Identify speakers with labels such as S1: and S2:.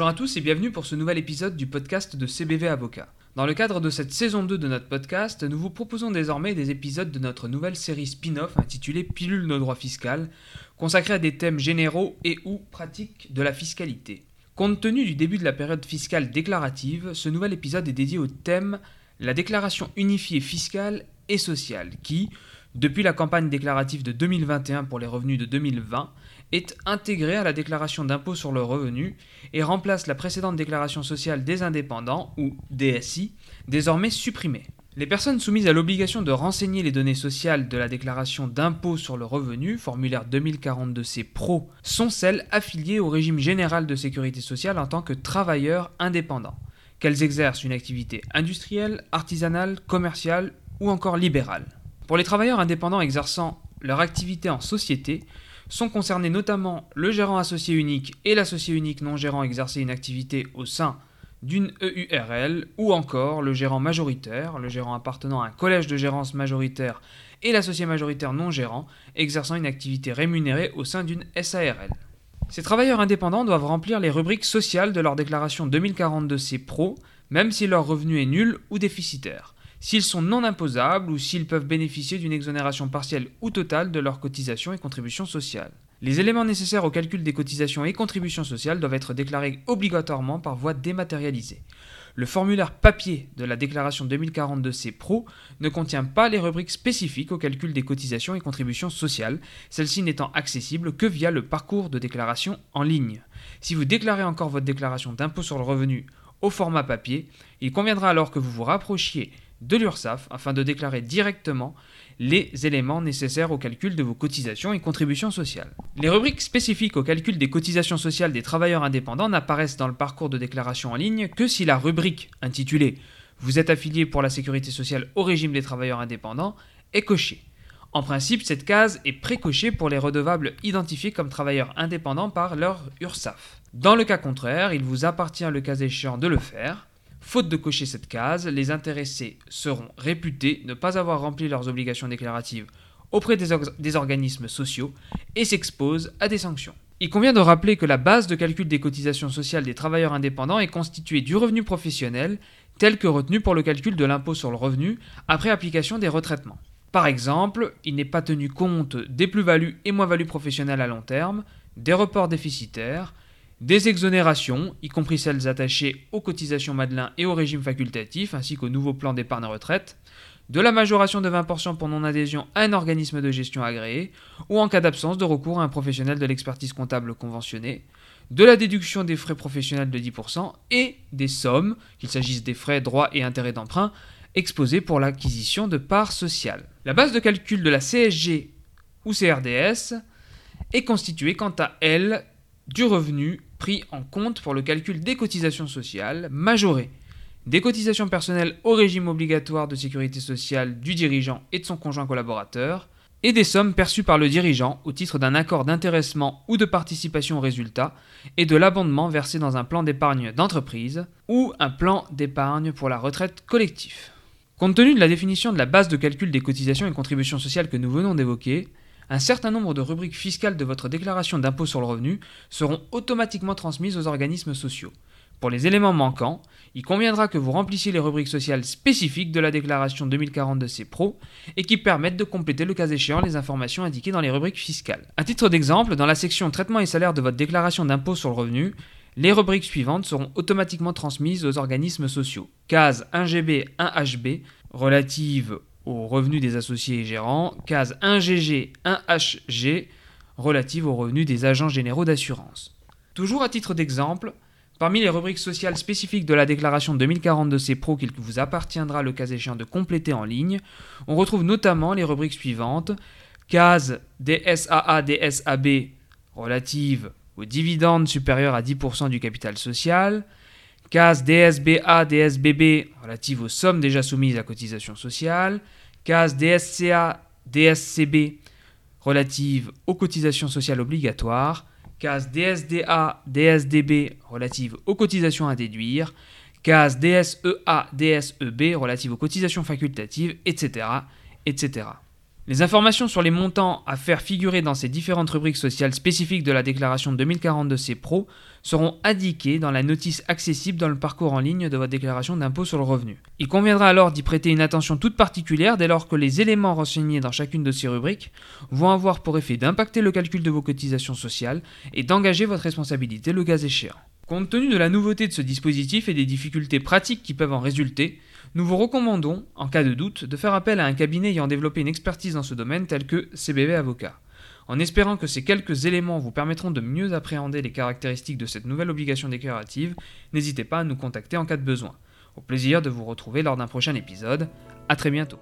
S1: Bonjour à tous et bienvenue pour ce nouvel épisode du podcast de CBV Avocat. Dans le cadre de cette saison 2 de notre podcast, nous vous proposons désormais des épisodes de notre nouvelle série spin-off intitulée Pilule nos droits fiscales, consacrée à des thèmes généraux et ou pratiques de la fiscalité. Compte tenu du début de la période fiscale déclarative, ce nouvel épisode est dédié au thème la déclaration unifiée fiscale et sociale qui, depuis la campagne déclarative de 2021 pour les revenus de 2020, est intégrée à la déclaration d'impôt sur le revenu et remplace la précédente déclaration sociale des indépendants, ou DSI, désormais supprimée. Les personnes soumises à l'obligation de renseigner les données sociales de la déclaration d'impôt sur le revenu, formulaire 2042C Pro, sont celles affiliées au régime général de sécurité sociale en tant que travailleurs indépendants, qu'elles exercent une activité industrielle, artisanale, commerciale ou encore libérale. Pour les travailleurs indépendants exerçant leur activité en société, sont concernés notamment le gérant associé unique et l'associé unique non gérant exercer une activité au sein d'une EURL ou encore le gérant majoritaire, le gérant appartenant à un collège de gérance majoritaire et l'associé majoritaire non gérant exerçant une activité rémunérée au sein d'une SARL. Ces travailleurs indépendants doivent remplir les rubriques sociales de leur déclaration 2042C Pro, même si leur revenu est nul ou déficitaire, s'ils sont non imposables ou s'ils peuvent bénéficier d'une exonération partielle ou totale de leurs cotisations et contributions sociales. Les éléments nécessaires au calcul des cotisations et contributions sociales doivent être déclarés obligatoirement par voie dématérialisée. Le formulaire papier de la déclaration 2042C Pro ne contient pas les rubriques spécifiques au calcul des cotisations et contributions sociales, celles-ci n'étant accessibles que via le parcours de déclaration en ligne. Si vous déclarez encore votre déclaration d'impôt sur le revenu au format papier, il conviendra alors que vous vous rapprochiez de l'URSSAF afin de déclarer directement les éléments nécessaires au calcul de vos cotisations et contributions sociales. Les rubriques spécifiques au calcul des cotisations sociales des travailleurs indépendants n'apparaissent dans le parcours de déclaration en ligne que si la rubrique intitulée Vous êtes affilié pour la sécurité sociale au régime des travailleurs indépendants est cochée. En principe, cette case est précochée pour les redevables identifiés comme travailleurs indépendants par leur URSAF. Dans le cas contraire, il vous appartient le cas échéant de le faire. Faute de cocher cette case, les intéressés seront réputés ne pas avoir rempli leurs obligations déclaratives auprès des, organismes sociaux et s'exposent à des sanctions. Il convient de rappeler que la base de calcul des cotisations sociales des travailleurs indépendants est constituée du revenu professionnel tel que retenu pour le calcul de l'impôt sur le revenu après application des retraitements. Par exemple, il n'est pas tenu compte des plus-values et moins-values professionnelles à long terme, des reports déficitaires, des exonérations, y compris celles attachées aux cotisations Madelin et au régime facultatif, ainsi qu'au nouveau plan d'épargne retraite, de la majoration de 20% pour non-adhésion à un organisme de gestion agréé, ou en cas d'absence de recours à un professionnel de l'expertise comptable conventionné, de la déduction des frais professionnels de 10% et des sommes, qu'il s'agisse des frais, droits et intérêts d'emprunt, exposés pour l'acquisition de parts sociales. La base de calcul de la CSG ou CRDS est constituée quant à elle du revenu pris en compte pour le calcul des cotisations sociales majorées, des cotisations personnelles au régime obligatoire de sécurité sociale du dirigeant et de son conjoint collaborateur, et des sommes perçues par le dirigeant au titre d'un accord d'intéressement ou de participation au résultat, et de l'abondement versé dans un plan d'épargne d'entreprise ou un plan d'épargne pour la retraite collectif. Compte tenu de la définition de la base de calcul des cotisations et contributions sociales que nous venons d'évoquer, un certain nombre de rubriques fiscales de votre déclaration d'impôt sur le revenu seront automatiquement transmises aux organismes sociaux. Pour les éléments manquants, il conviendra que vous remplissiez les rubriques sociales spécifiques de la déclaration 2040 de C Pro et qui permettent de compléter le cas échéant les informations indiquées dans les rubriques fiscales. À titre d'exemple, dans la section Traitement et salaire de votre déclaration d'impôt sur le revenu, les rubriques suivantes seront automatiquement transmises aux organismes sociaux. Case 1GB 1HB relative aux revenus des associés et gérants, case 1GG, 1HG relative aux revenus des agents généraux d'assurance. Toujours à titre d'exemple, parmi les rubriques sociales spécifiques de la déclaration 2042 C Pro qu'il vous appartiendra le cas échéant de compléter en ligne, on retrouve notamment les rubriques suivantes case DSAA DSAB relative aux dividendes supérieurs à 10% du capital social, Case DSBA, DSBB relative aux sommes déjà soumises à cotisation sociale. Case DSCA, DSCB relative aux cotisations sociales obligatoires. Case DSDA, DSDB relative aux cotisations à déduire. Case DSEA, DSEB relative aux cotisations facultatives, etc. etc. Les informations sur les montants à faire figurer dans ces différentes rubriques sociales spécifiques de la déclaration 2040 de ces pros seront indiquées dans la notice accessible dans le parcours en ligne de votre déclaration d'impôt sur le revenu. Il conviendra alors d'y prêter une attention toute particulière dès lors que les éléments renseignés dans chacune de ces rubriques vont avoir pour effet d'impacter le calcul de vos cotisations sociales et d'engager votre responsabilité le cas échéant. Compte tenu de la nouveauté de ce dispositif et des difficultés pratiques qui peuvent en résulter, nous vous recommandons, en cas de doute, de faire appel à un cabinet ayant développé une expertise dans ce domaine tel que CBV Avocat. En espérant que ces quelques éléments vous permettront de mieux appréhender les caractéristiques de cette nouvelle obligation déclarative, n'hésitez pas à nous contacter en cas de besoin. Au plaisir de vous retrouver lors d'un prochain épisode. A très bientôt.